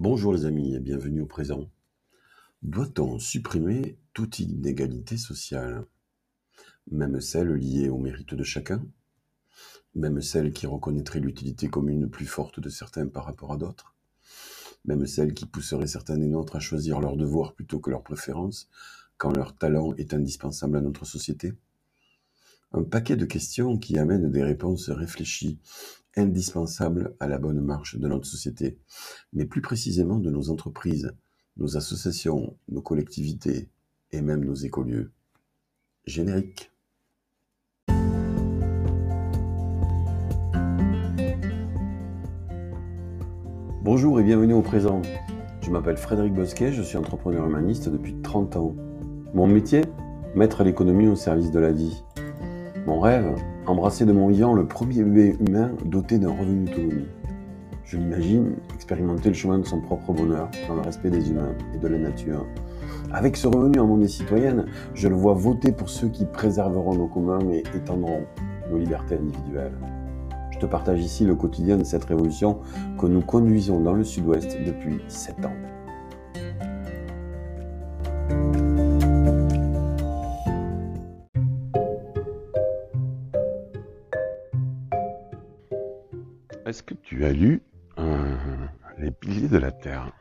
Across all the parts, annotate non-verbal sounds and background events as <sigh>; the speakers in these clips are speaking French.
Bonjour les amis et bienvenue au présent. Doit-on supprimer toute inégalité sociale? Même celle liée au mérite de chacun? Même celle qui reconnaîtrait l'utilité commune plus forte de certains par rapport à d'autres? Même celle qui pousserait certains des nôtres à choisir leur devoir plutôt que leur préférence quand leur talent est indispensable à notre société? Un paquet de questions qui amènent des réponses réfléchies indispensable à la bonne marche de notre société, mais plus précisément de nos entreprises, nos associations, nos collectivités et même nos écolieux. Générique. Bonjour et bienvenue au présent. Je m'appelle Frédéric Bosquet, je suis entrepreneur humaniste depuis 30 ans. Mon métier? Mettre l'économie au service de la vie. Mon rêve? Embrasser de mon vivant le premier bébé humain doté d'un revenu d'autonomie. Je l'imagine expérimenter le chemin de son propre bonheur dans le respect des humains et de la nature. Avec ce revenu en monnaie citoyenne, je le vois voter pour ceux qui préserveront nos communs et étendront nos libertés individuelles. Je te partage ici le quotidien de cette révolution que nous conduisons dans le sud-ouest depuis sept ans. Est-ce que tu as lu euh, Les piliers de la Terre?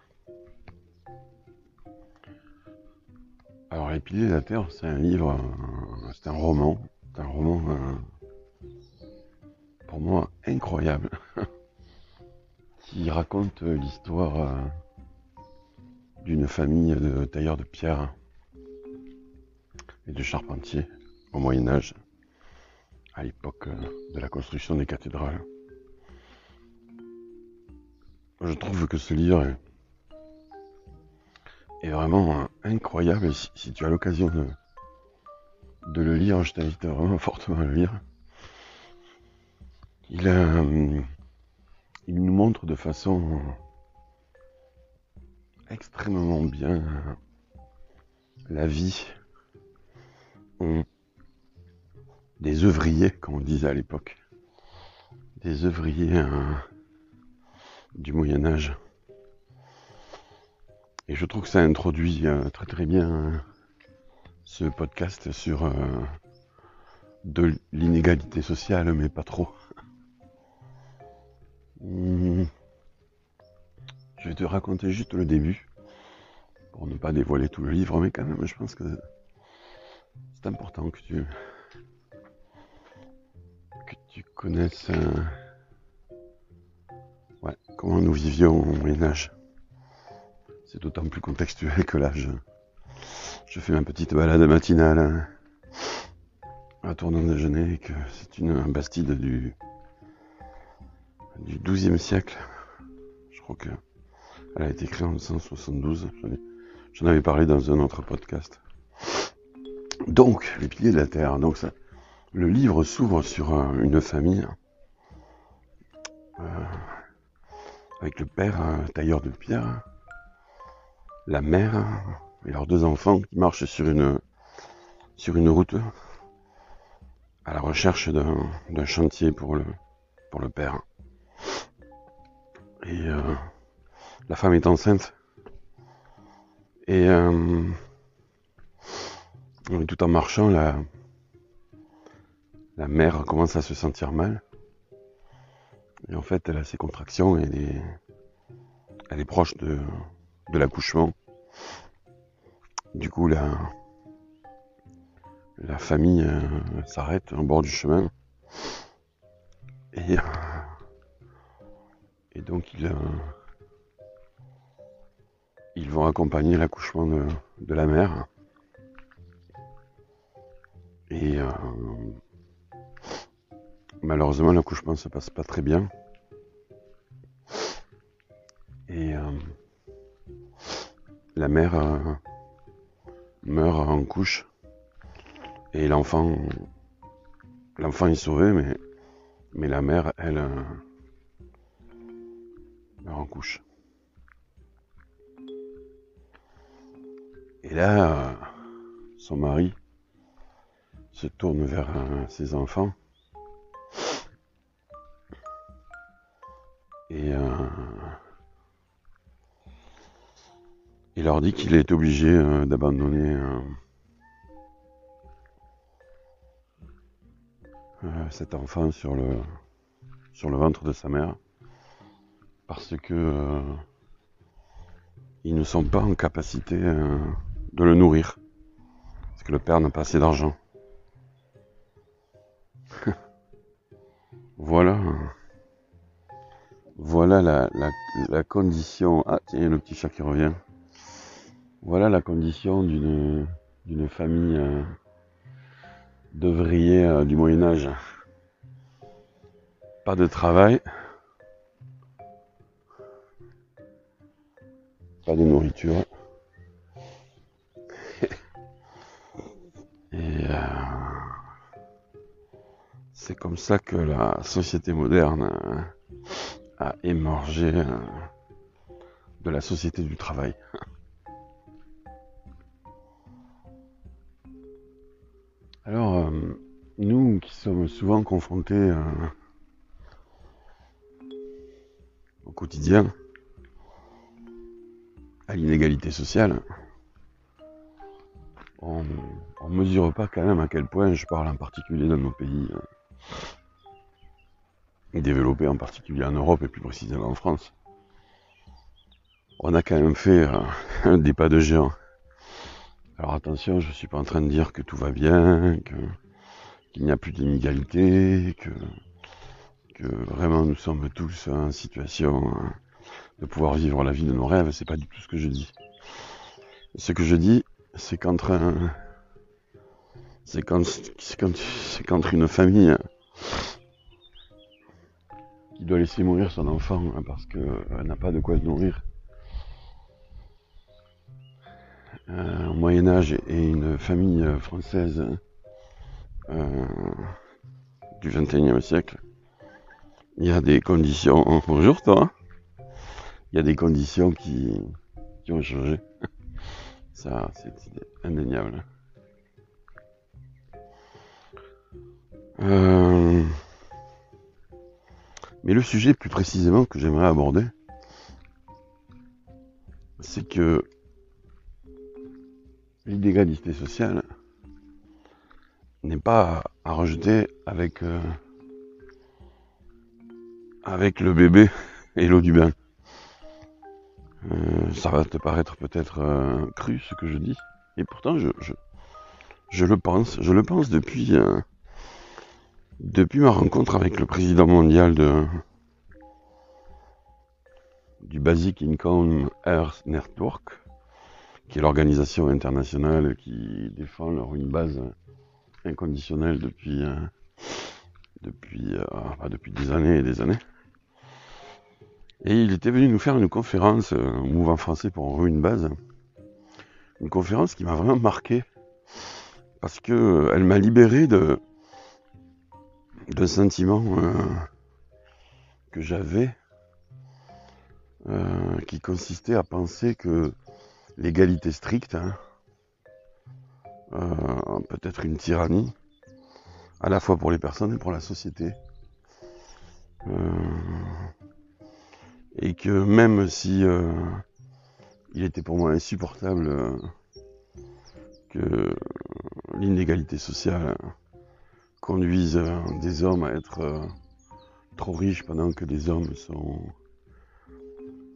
Alors, Les piliers de la Terre, c'est un livre, euh, c'est un roman, c'est un roman euh, pour moi incroyable, <laughs> qui raconte l'histoire d'une famille de tailleurs de pierre et de charpentiers au Moyen Âge, à l'époque de la construction des cathédrales. Je trouve que ce livre est, vraiment incroyable. si, tu as l'occasion de, le lire, je t'invite vraiment fortement à le lire. Il, il nous montre de façon extrêmement bien la vie des ouvriers, comme on disait à l'époque. Des ouvriers du Moyen Âge. Et je trouve que ça introduit euh, très très bien euh, ce podcast sur euh, de l'inégalité sociale, mais pas trop. Hmm. Je vais te raconter juste le début, pour ne pas dévoiler tout le livre, mais quand même, je pense que c'est important que tu que tu connaisses comment nous vivions au Moyen Âge. C'est d'autant plus contextuel que là, je, fais ma petite balade matinale hein, à tournant déjeuner et que c'est une bastide du, du XIIe siècle. Je crois que elle a été créée en 1972. J'en avais parlé dans un autre podcast. Donc, les piliers de la Terre. Donc, ça, le livre s'ouvre sur euh, une famille. Euh, avec le père, tailleur de pierre, la mère et leurs deux enfants qui marchent sur une, sur une route à la recherche d'un chantier pour le, pour le père. Et euh, la femme est enceinte. Et euh, tout en marchant, la, la mère commence à se sentir mal. Et en fait, elle a ses contractions elle est, elle est proche de, l'accouchement. Du coup, la, famille euh, s'arrête en bord du chemin. Et, et donc, ils, euh, ils vont accompagner l'accouchement de, de, la mère. Et euh, Malheureusement, l'accouchement se passe pas très bien. Et euh, la mère euh, meurt en couche. Et l'enfant, l'enfant est sauvé, mais, la mère, elle, euh, meurt en couche. Et là, son mari se tourne vers ses enfants Et, euh, leur dit qu'il est obligé euh, d'abandonner euh, cet enfant sur le, sur le ventre de sa mère parce que ils ne sont pas en capacité de le nourrir parce que le père n'a pas assez d'argent. <laughs> voilà. Voilà la, la, condition. Ah, tiens, le petit chat qui revient. Voilà la condition d'une famille euh, euh, du Moyen Âge. Pas de travail, pas de nourriture. <laughs> Et euh, c'est comme ça que la société moderne a émergé de la société du travail. <laughs> Alors, euh, nous qui sommes souvent confrontés euh, au quotidien à l'inégalité sociale, on ne mesure pas quand même à quel point, je parle en particulier dans nos pays euh, développés, en particulier en Europe et plus précisément en France, on a quand même fait <laughs> des pas de géant. Alors attention, je ne suis pas en train de dire que tout va bien, qu'il n'y a plus d'inégalité, que, vraiment nous sommes tous en situation hein, de pouvoir vivre la vie de nos rêves, c'est pas du tout ce que je dis. Ce que je dis, c'est qu'entre c'est qu'entre une famille qui doit laisser mourir son enfant hein, parce qu'elle n'a pas de quoi se nourrir euh, au Moyen Âge et une famille euh, française euh, du XXIe siècle, il y a des conditions. Bonjour toi. Il y a des conditions qui, qui ont changé. <laughs> Ça, c'est indéniable. Euh, mais le sujet plus précisément que j'aimerais aborder, c'est que l'inégalité sociale n'est pas à rejeter avec, euh, avec le bébé et l'eau du bain. Euh, ça va te paraître peut-être euh, cru ce que je dis, et pourtant je, le pense. Je le pense depuis, depuis ma rencontre avec le président mondial de, du Basic Income Earth Network, qui est l'organisation internationale qui défend leur une base inconditionnelle depuis euh, depuis euh, depuis des années et des années. Et il était venu nous faire une conférence euh, au mouvement français pour une base, une conférence qui m'a vraiment marqué parce que elle m'a libéré de d'un sentiment que j'avais qui consistait à penser que l'égalité stricte, hein. euh, peut-être une tyrannie, à la fois pour les personnes et pour la société. Euh, et que même si euh, il était pour moi insupportable que l'inégalité sociale conduise des hommes à être trop riches pendant que des hommes sont,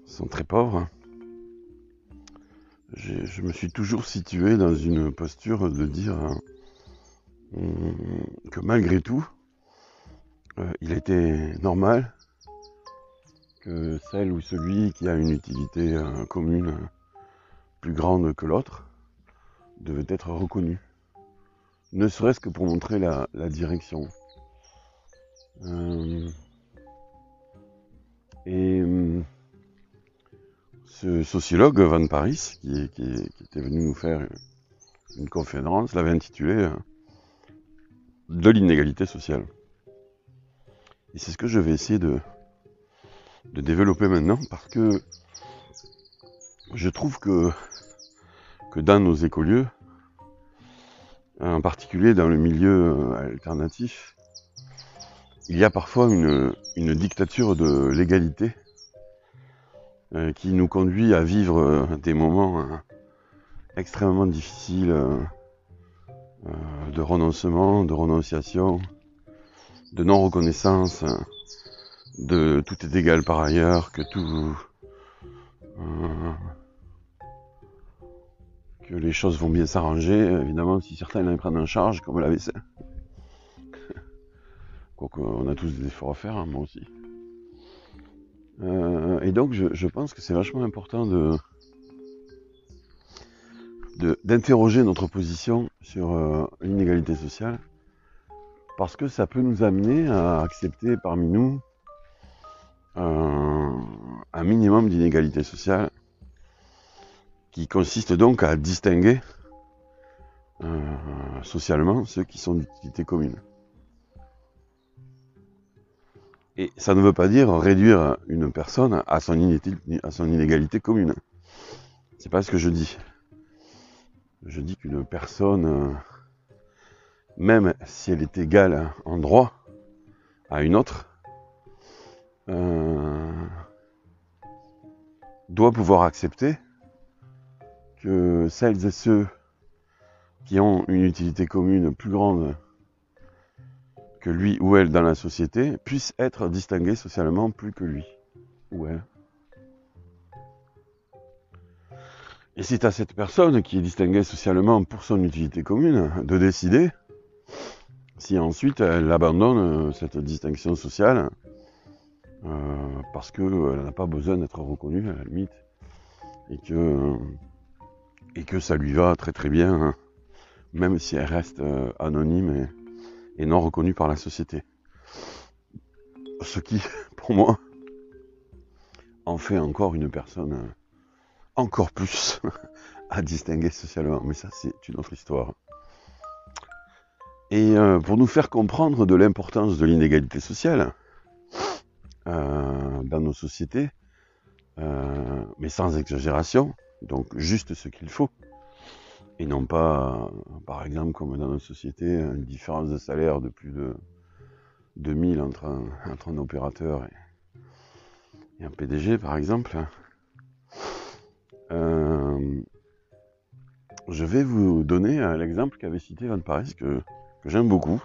sont très pauvres, je me suis toujours situé dans une posture de dire euh, que malgré tout, euh, il était normal que celle ou celui qui a une utilité euh, commune plus grande que l'autre devait être reconnu. Ne serait-ce que pour montrer la, direction. et ce sociologue Van Paris, qui, était venu nous faire une conférence, l'avait intitulé euh, De l'inégalité sociale. Et c'est ce que je vais essayer de, de développer maintenant parce que je trouve que, que dans nos écolieux, en particulier dans le milieu euh, alternatif, il y a parfois une, dictature de l'égalité euh, qui nous conduit à vivre euh, des moments extrêmement difficiles de renoncement, de renonciation, de non-reconnaissance, de tout est égal par ailleurs, que tout... les choses vont bien s'arranger, évidemment, si certains les prennent en charge, comme la vaisselle. <laughs> Quoique, on a tous des efforts à faire, hein, moi aussi. Euh, et donc, je, pense que c'est vachement important de d'interroger notre position sur euh, l'inégalité sociale, parce que ça peut nous amener à accepter parmi nous un minimum d'inégalité sociale, qui consiste donc à distinguer euh, socialement ceux qui sont d'utilité commune. Et ça ne veut pas dire réduire une personne à son, inégalité, commune. C'est pas ce que je dis. Je dis qu'une personne, même si elle est égale en droit à une autre, euh, doit pouvoir accepter que celles et ceux qui ont une utilité commune plus grande que lui ou elle dans la société puisse être distingué socialement plus que lui ou elle. Et c'est à cette personne qui est distinguée socialement pour son utilité commune de décider si ensuite elle abandonne euh, cette distinction sociale euh, parce qu'elle n'a pas besoin d'être reconnue à la limite et que, et que ça lui va très très bien, hein, même si elle reste euh, anonyme et, non reconnu par la société. Ce qui, <laughs> pour moi, en fait encore une personne euh, encore plus <laughs> à distinguer socialement. Mais ça, c'est une autre histoire. Et euh, pour nous faire comprendre de l'importance de l'inégalité sociale dans nos sociétés, mais sans exagération, donc juste ce qu'il faut, et non pas, par exemple, comme dans notre société, une différence de salaire de plus de 2000 entre un, opérateur et, un PDG, par exemple. Euh, je vais vous donner l'exemple qu'avait cité Van Paris, que, j'aime beaucoup,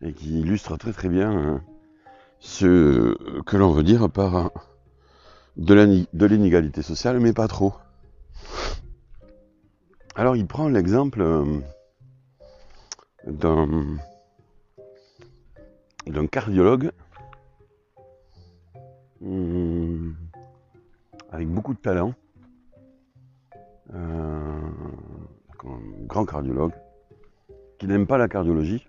et qui illustre très très bien hein, ce que l'on veut dire par de l'inégalité sociale, mais pas trop. Alors il prend l'exemple euh, d'un cardiologue hmm, avec beaucoup de talent, euh, un grand cardiologue, qui n'aime pas la cardiologie,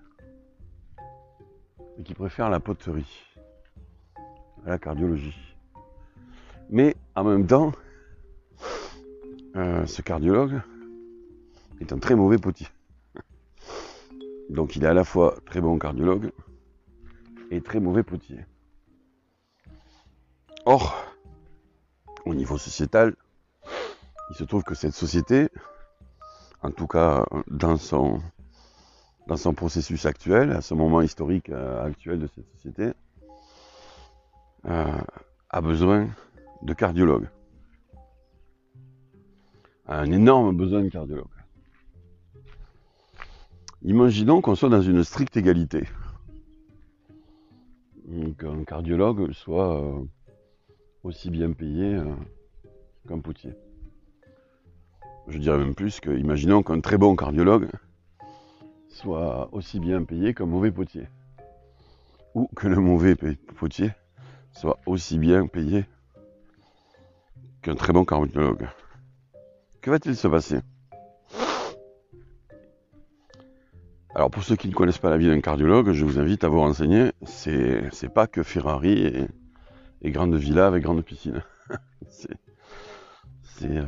et qui préfère la poterie à la cardiologie. Mais en même temps, euh, ce cardiologue est un très mauvais potier. Donc il est à la fois très bon cardiologue et très mauvais potier. Or, au niveau sociétal, il se trouve que cette société, en tout cas dans son, dans son processus actuel, à ce moment historique euh, actuel de cette société, euh, a besoin de cardiologues. A un énorme besoin de cardiologues. Imaginons qu'on soit dans une stricte égalité. Qu'un cardiologue soit euh, aussi bien payé euh, qu'un potier. Je dirais même plus que, imaginons qu'un très bon cardiologue soit aussi bien payé qu'un mauvais potier. Ou que le mauvais potier soit aussi bien payé qu'un très bon cardiologue. Que va-t-il se passer? Alors pour ceux qui ne connaissent pas la vie d'un cardiologue, je vous invite à vous renseigner. C'est, pas que Ferrari et, et grande villa avec grande piscine. <laughs> c'est, c'est, euh,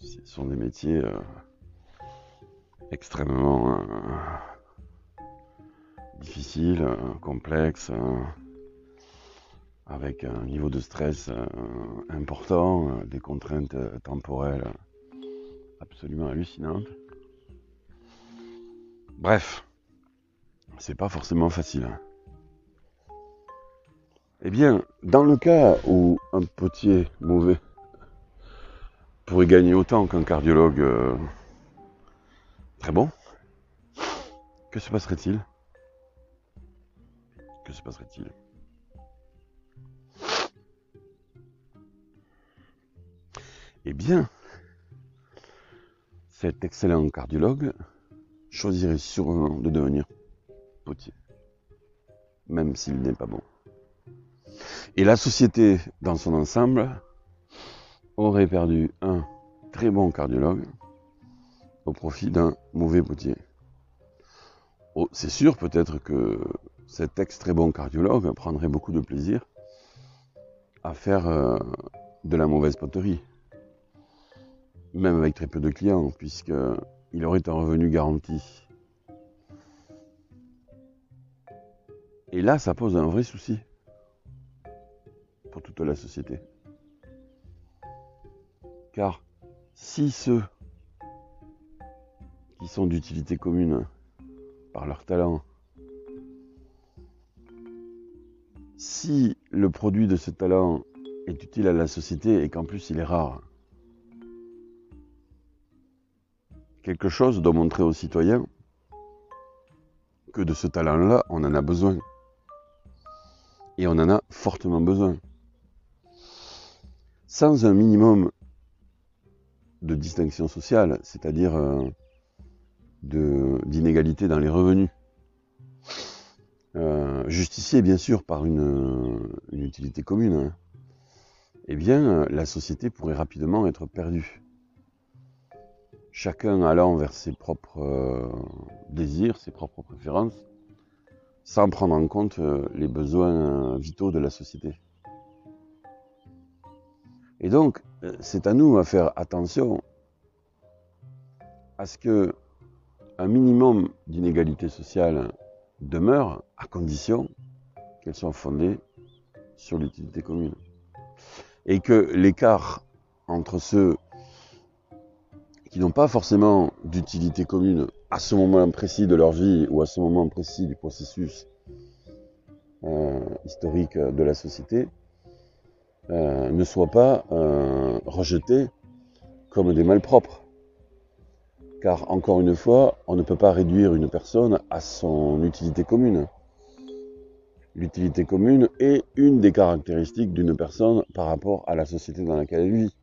ce sont des métiers euh, extrêmement euh, difficiles, complexes, avec un niveau de stress important, des contraintes temporelles absolument hallucinantes. Bref, c'est pas forcément facile. Hein. Eh bien, dans le cas où un potier mauvais pourrait gagner autant qu'un cardiologue euh, très bon, que se passerait-il? Que se passerait-il? Eh bien, cet excellent cardiologue choisirait sûrement de devenir potier, même s'il n'est pas bon. Et la société dans son ensemble aurait perdu un très bon cardiologue au profit d'un mauvais potier. Oh, c'est sûr peut-être que cet ex-très bon cardiologue prendrait beaucoup de plaisir à faire euh, de la mauvaise poterie, même avec très peu de clients, puisqu'il aurait un revenu garanti. Et là, ça pose un vrai souci pour toute la société. Car si ceux qui sont d'utilité commune par leur talent, si le produit de ce talent est utile à la société et qu'en plus il est rare, quelque chose doit montrer aux citoyens que de ce talent-là, on en a besoin. Et on en a fortement besoin sans un minimum de distinction sociale, c'est-à-dire euh, d'inégalité dans les revenus, euh, bien sûr par une, utilité commune, hein, eh bien la société pourrait rapidement être perdue. Chacun allant vers ses propres euh, désirs, ses propres préférences, sans prendre en compte les besoins vitaux de la société. Et donc, euh, c'est à nous à faire attention à ce que un minimum d'inégalité sociale demeure à condition qu'elle soit fondée sur l'utilité commune. Et que l'écart entre ceux qui n'ont pas forcément d'utilité commune à ce moment précis de leur vie ou à ce moment précis du processus euh, historique de la société, euh, ne soient pas euh, rejetés comme des malpropres. Car encore une fois, on ne peut pas réduire une personne à son utilité commune. L'utilité commune est une des caractéristiques d'une personne par rapport à la société dans laquelle elle vit.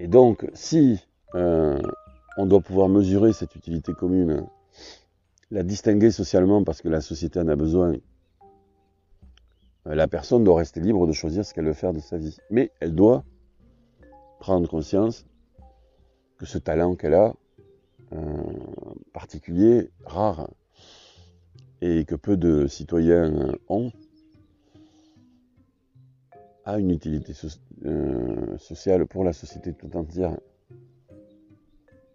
Et donc, si euh, on doit pouvoir mesurer cette utilité commune, la distinguer socialement parce que la société en a besoin euh, la personne doit rester libre de choisir ce qu'elle veut faire de sa vie. Mais elle doit prendre conscience que ce talent qu'elle a, euh, particulier, rare, et que peu de citoyens ont, a une utilité euh, sociale pour la société tout entière.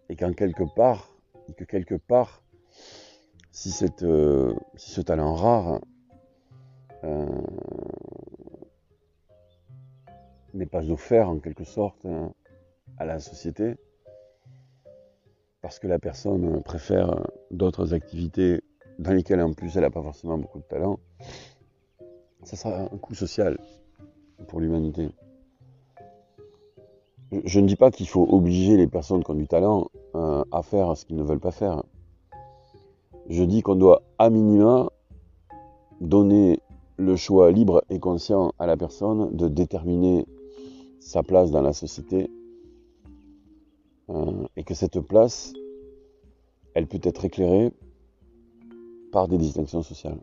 Et qu'en quelque part, et que quelque part, si, cette, si ce talent rare euh, n'est pas offert en quelque sorte à la société parce que la personne préfère d'autres activités dans lesquelles en plus elle n'a pas forcément beaucoup de talent, ça sera un coût social pour l'humanité. Je ne dis pas qu'il faut obliger les personnes qui ont du talent euh, à faire ce qu'ils ne veulent pas faire. Je dis qu'on doit à minima donner le choix libre et conscient à la personne de déterminer sa place dans la société euh, et que cette place, elle peut être éclairée par des distinctions sociales.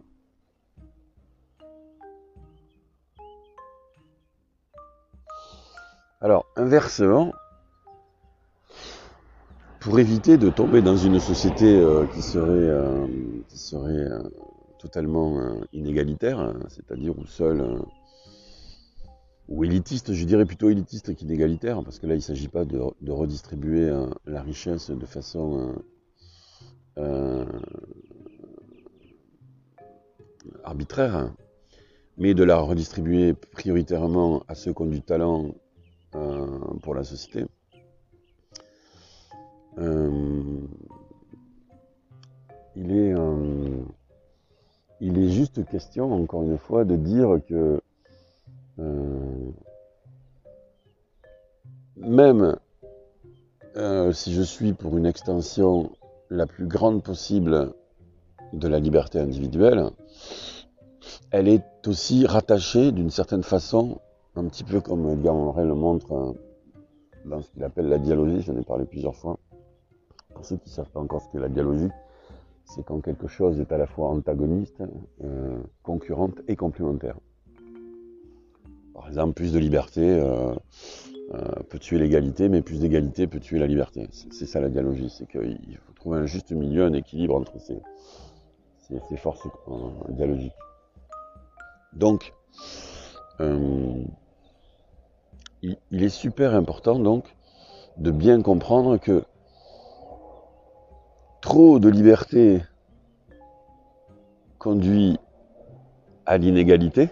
Alors, inversement, pour éviter de tomber dans une société euh, qui serait, euh, serait totalement euh, inégalitaire, hein, c'est-à-dire où seul, euh, ou élitiste, je dirais plutôt élitiste qu'inégalitaire, parce que là il ne s'agit pas de, redistribuer euh, la richesse de façon arbitraire, mais de la redistribuer prioritairement à ceux qui ont du talent pour la société. il est il est juste question, encore une fois, de dire que euh, même euh, si je suis pour une extension la plus grande possible de la liberté individuelle, elle est aussi rattachée d'une certaine façon, un petit peu comme Edgar Morin le montre euh, dans ce qu'il appelle la dialogie, j'en ai parlé plusieurs fois. Pour ceux qui ne savent pas encore ce qu'est la dialogie, c'est quand quelque chose est à la fois antagoniste, euh, concurrente et complémentaire. Par exemple, plus de liberté euh, peut tuer l'égalité, mais plus d'égalité peut tuer la liberté. C'est ça la dialogie, c'est qu'il faut trouver un juste milieu, un équilibre entre ces, forces dialogiques. Donc, il, est super important donc de bien comprendre que trop de liberté conduit à l'inégalité,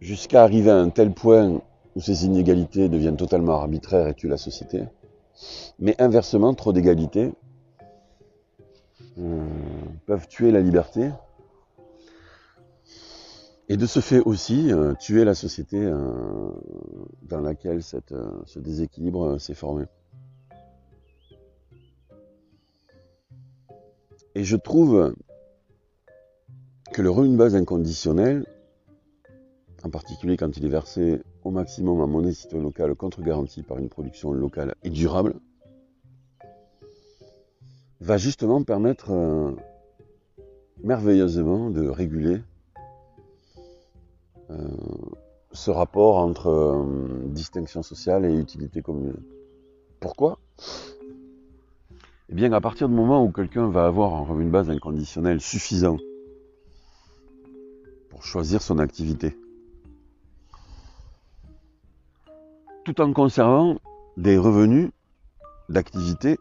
jusqu'à arriver à un tel point où ces inégalités deviennent totalement arbitraires et tuent la société. Mais inversement, trop d'égalité euh, peuvent tuer la liberté et de ce fait aussi euh, tuer la société euh, dans laquelle ce déséquilibre s'est formé. Et je trouve que le revenu de base inconditionnel, en particulier quand il est versé au maximum en monnaie citoyenne locale contre-garantie par une production locale et durable, va justement permettre euh, merveilleusement de réguler euh, ce rapport entre euh, distinction sociale et utilité commune. Pourquoi? Eh bien, à partir du moment où quelqu'un va avoir un revenu de base inconditionnel suffisant pour choisir son activité, tout en conservant des revenus d'activité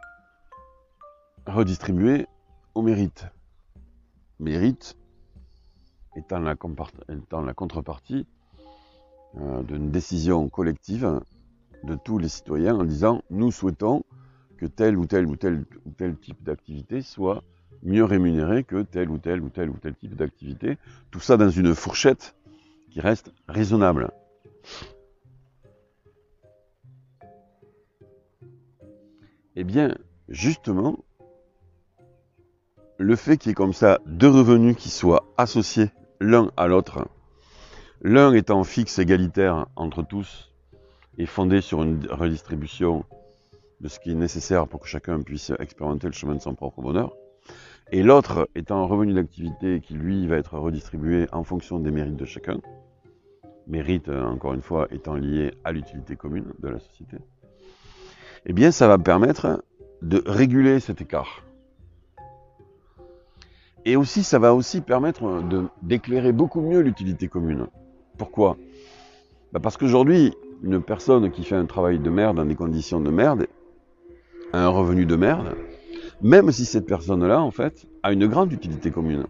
redistribués au mérite. Mérite étant la, contrepartie euh, d'une décision collective de tous les citoyens en disant nous souhaitons que tel ou tel ou tel ou tel type d'activité soit mieux rémunéré que tel ou tel ou tel ou tel type d'activité. Tout ça dans une fourchette qui reste raisonnable. Eh bien, justement, le fait qu'il y ait comme ça deux revenus qui soient associés l'un à l'autre, l'un étant fixe, égalitaire entre tous, et fondé sur une redistribution de ce qui est nécessaire pour que chacun puisse expérimenter le chemin de son propre bonheur. Et l'autre étant un revenu d'activité qui, lui, va être redistribué en fonction des mérites de chacun. Mérite, encore une fois, étant lié à l'utilité commune de la société. Eh bien, ça va permettre de réguler cet écart. Et aussi, ça va aussi permettre d'éclairer beaucoup mieux l'utilité commune. Pourquoi? Bah Parce qu'aujourd'hui, une personne qui fait un travail de merde dans des conditions de merde, un revenu de merde, même si cette personne-là, en fait, a une grande utilité commune.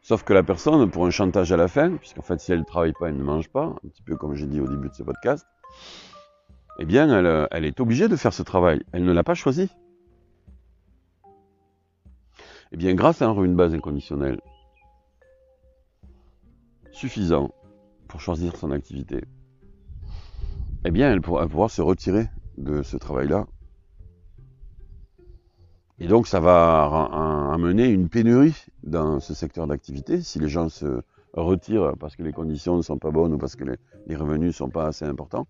Sauf que la personne, pour un chantage à la fin, puisqu'en fait, si elle ne travaille pas, elle ne mange pas, un petit peu comme j'ai dit au début de ce podcast, eh bien, elle est obligée de faire ce travail. Elle ne l'a pas choisi. Eh bien, grâce à un revenu de base inconditionnel suffisant pour choisir son activité, eh bien, elle pourra pouvoir se retirer de ce travail-là et donc ça va amener une pénurie dans ce secteur d'activité si les gens se retirent parce que les conditions ne sont pas bonnes ou parce que les, revenus ne sont pas assez importants.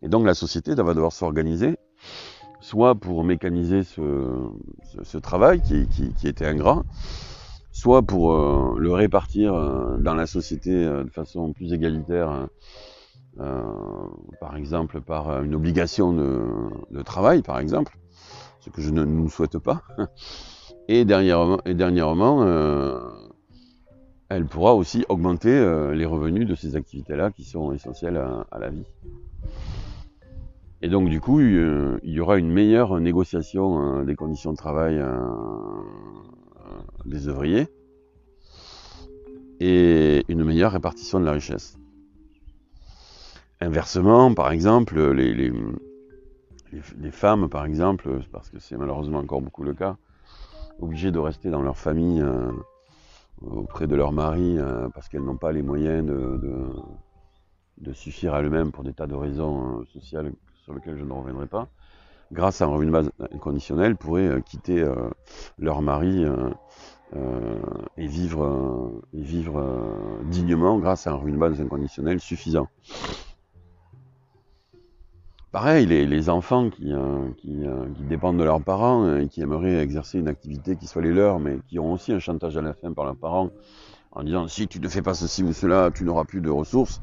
Et donc la société va devoir s'organiser, soit pour mécaniser ce, travail qui, était ingrat, soit pour euh, le répartir euh, dans la société euh, de façon plus égalitaire, par exemple par une obligation de travail, par exemple ce que je ne nous souhaite pas. <laughs> Et dernièrement, elle pourra aussi augmenter les revenus de ces activités-là qui sont essentielles à, la vie. Et donc du coup, il y aura une meilleure négociation euh, des conditions de travail des ouvriers et une meilleure répartition de la richesse. Inversement, par exemple, les, femmes, par exemple, parce que c'est malheureusement encore beaucoup le cas, obligées de rester dans leur famille euh, auprès de leur mari euh, parce qu'elles n'ont pas les moyens de, de, suffire à elles-mêmes pour des tas de raisons sociales sur lesquelles je ne reviendrai pas, grâce à un revenu de base inconditionnel, pourraient quitter leur mari et vivre, et vivre dignement grâce à un revenu de base inconditionnel suffisant. Pareil, les, enfants qui, euh, euh, qui, dépendent de leurs parents euh, et qui aimeraient exercer une activité qui soit les leurs, mais qui ont aussi un chantage à la fin par leurs parents en disant si tu ne fais pas ceci ou cela, tu n'auras plus de ressources,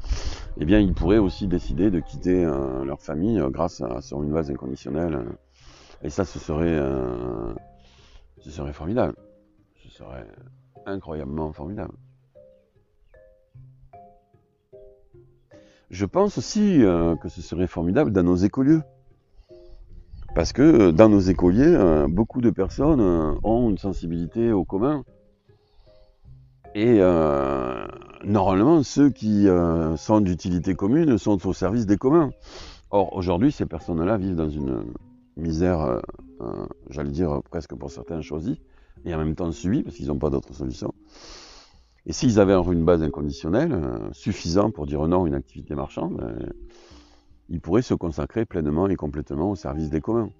eh bien ils pourraient aussi décider de quitter leur famille grâce à une base inconditionnelle. Et ça, ce serait, ce serait formidable. Ce serait incroyablement formidable. Je pense aussi euh, que ce serait formidable dans nos écolieux. Parce que euh, dans nos écoliers, euh, beaucoup de personnes ont une sensibilité au commun. Et normalement, ceux qui sont d'utilité commune sont au service des communs. Or, aujourd'hui, ces personnes-là vivent dans une misère, j'allais dire presque pour certains choisie, et en même temps subie, parce qu'ils n'ont pas d'autre solution. Et s'ils avaient une base inconditionnelle, euh, suffisant pour dire non à une activité marchande, euh, ils pourraient se consacrer pleinement et complètement au service des communs.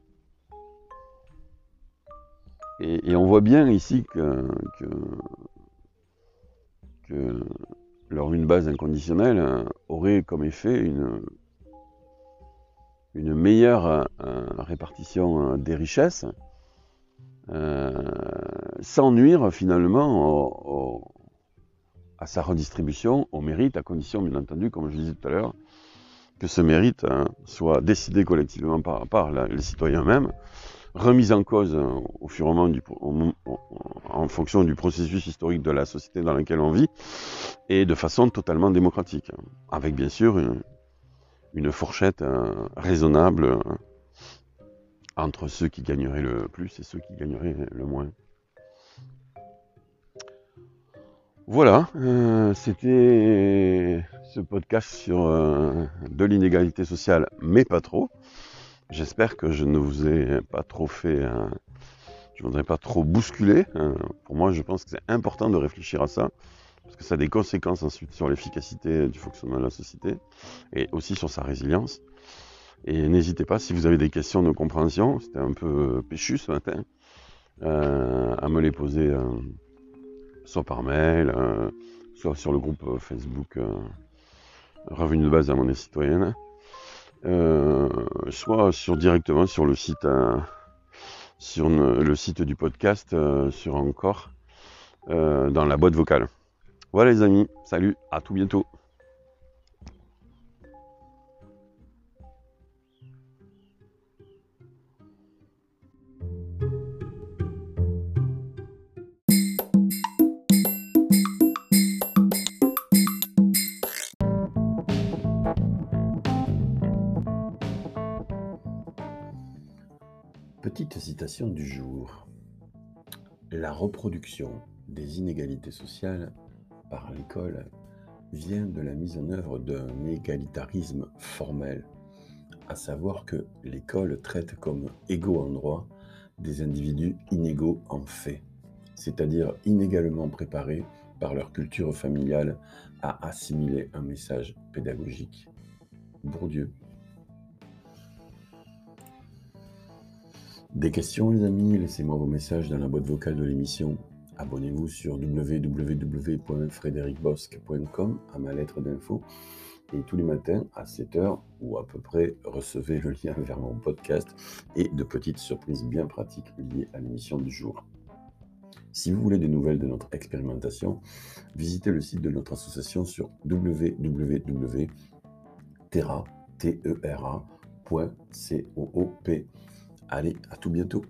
Et, on voit bien ici que, leur une base inconditionnelle euh, aurait comme effet une, meilleure répartition des richesses, sans nuire finalement au à sa redistribution au mérite, à condition, bien entendu, comme je disais tout à l'heure, que ce mérite soit décidé collectivement par, les citoyens eux-mêmes, remis en cause euh, au fur et à mesure en fonction du processus historique de la société dans laquelle on vit, et de façon totalement démocratique, avec bien sûr une, fourchette euh, raisonnable euh, entre ceux qui gagneraient le plus et ceux qui gagneraient le moins. Voilà, euh, c'était ce podcast sur de l'inégalité sociale, mais pas trop. J'espère que je ne vous ai pas trop fait, je ne voudrais pas trop bousculer. pour moi, je pense que c'est important de réfléchir à ça, parce que ça a des conséquences ensuite sur l'efficacité du fonctionnement de la société, et aussi sur sa résilience. Et n'hésitez pas, si vous avez des questions de compréhension, c'était un peu péchu ce matin, à me les poser soit par mail, euh, soit sur le groupe euh, Facebook euh, Revenu de base à monnaie citoyenne, soit sur directement sur le site, sur le site du podcast, sur encore, dans la boîte vocale. Voilà les amis, salut, à tout bientôt. Petite citation du jour. La reproduction des inégalités sociales par l'école vient de la mise en œuvre d'un égalitarisme formel, à savoir que l'école traite comme égaux en droit des individus inégaux en fait, c'est-à-dire inégalement préparés par leur culture familiale à assimiler un message pédagogique. Bourdieu. Des questions, les amis, laissez-moi vos messages dans la boîte vocale de l'émission. Abonnez-vous sur www.frédéricbosque.com à ma lettre d'info. Et tous les matins à 7h ou à peu près, recevez le lien vers mon podcast et de petites surprises bien pratiques liées à l'émission du jour. Si vous voulez des nouvelles de notre expérimentation, visitez le site de notre association sur www.terra.coop. Allez, à tout bientôt.